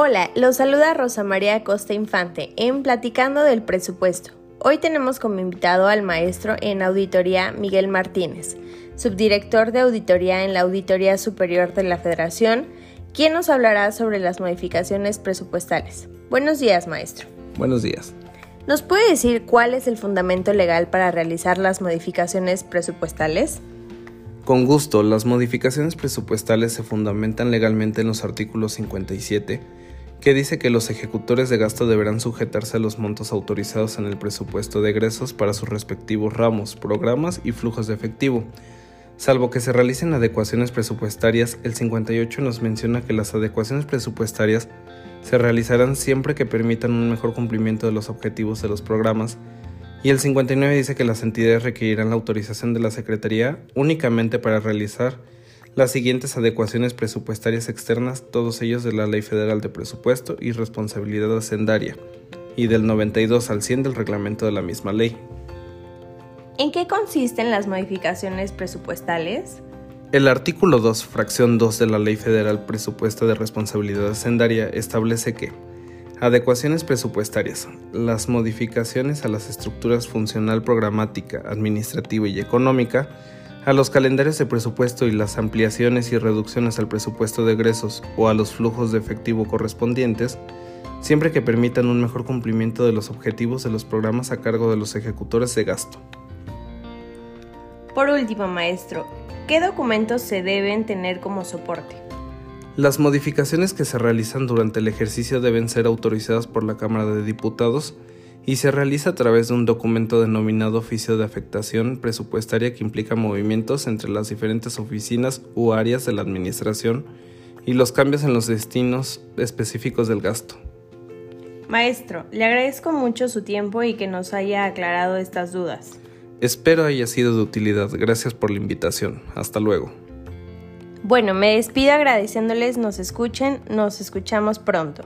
Hola, los saluda Rosa María Costa Infante en Platicando del Presupuesto. Hoy tenemos como invitado al maestro en auditoría Miguel Martínez, subdirector de auditoría en la Auditoría Superior de la Federación, quien nos hablará sobre las modificaciones presupuestales. Buenos días, maestro. Buenos días. ¿Nos puede decir cuál es el fundamento legal para realizar las modificaciones presupuestales? Con gusto, las modificaciones presupuestales se fundamentan legalmente en los artículos 57, que dice que los ejecutores de gasto deberán sujetarse a los montos autorizados en el presupuesto de egresos para sus respectivos ramos, programas y flujos de efectivo. Salvo que se realicen adecuaciones presupuestarias, el 58 nos menciona que las adecuaciones presupuestarias se realizarán siempre que permitan un mejor cumplimiento de los objetivos de los programas y el 59 dice que las entidades requerirán la autorización de la Secretaría únicamente para realizar las siguientes adecuaciones presupuestarias externas, todos ellos de la Ley Federal de Presupuesto y Responsabilidad Hacendaria, y del 92 al 100 del reglamento de la misma ley. ¿En qué consisten las modificaciones presupuestales? El artículo 2, fracción 2 de la Ley Federal Presupuesto de Responsabilidad Hacendaria establece que Adecuaciones presupuestarias. Las modificaciones a las estructuras funcional programática, administrativa y económica, a los calendarios de presupuesto y las ampliaciones y reducciones al presupuesto de egresos o a los flujos de efectivo correspondientes, siempre que permitan un mejor cumplimiento de los objetivos de los programas a cargo de los ejecutores de gasto. Por último, maestro, ¿qué documentos se deben tener como soporte? Las modificaciones que se realizan durante el ejercicio deben ser autorizadas por la Cámara de Diputados y se realiza a través de un documento denominado oficio de afectación presupuestaria que implica movimientos entre las diferentes oficinas u áreas de la Administración y los cambios en los destinos específicos del gasto. Maestro, le agradezco mucho su tiempo y que nos haya aclarado estas dudas. Espero haya sido de utilidad. Gracias por la invitación. Hasta luego. Bueno, me despido agradeciéndoles nos escuchen, nos escuchamos pronto.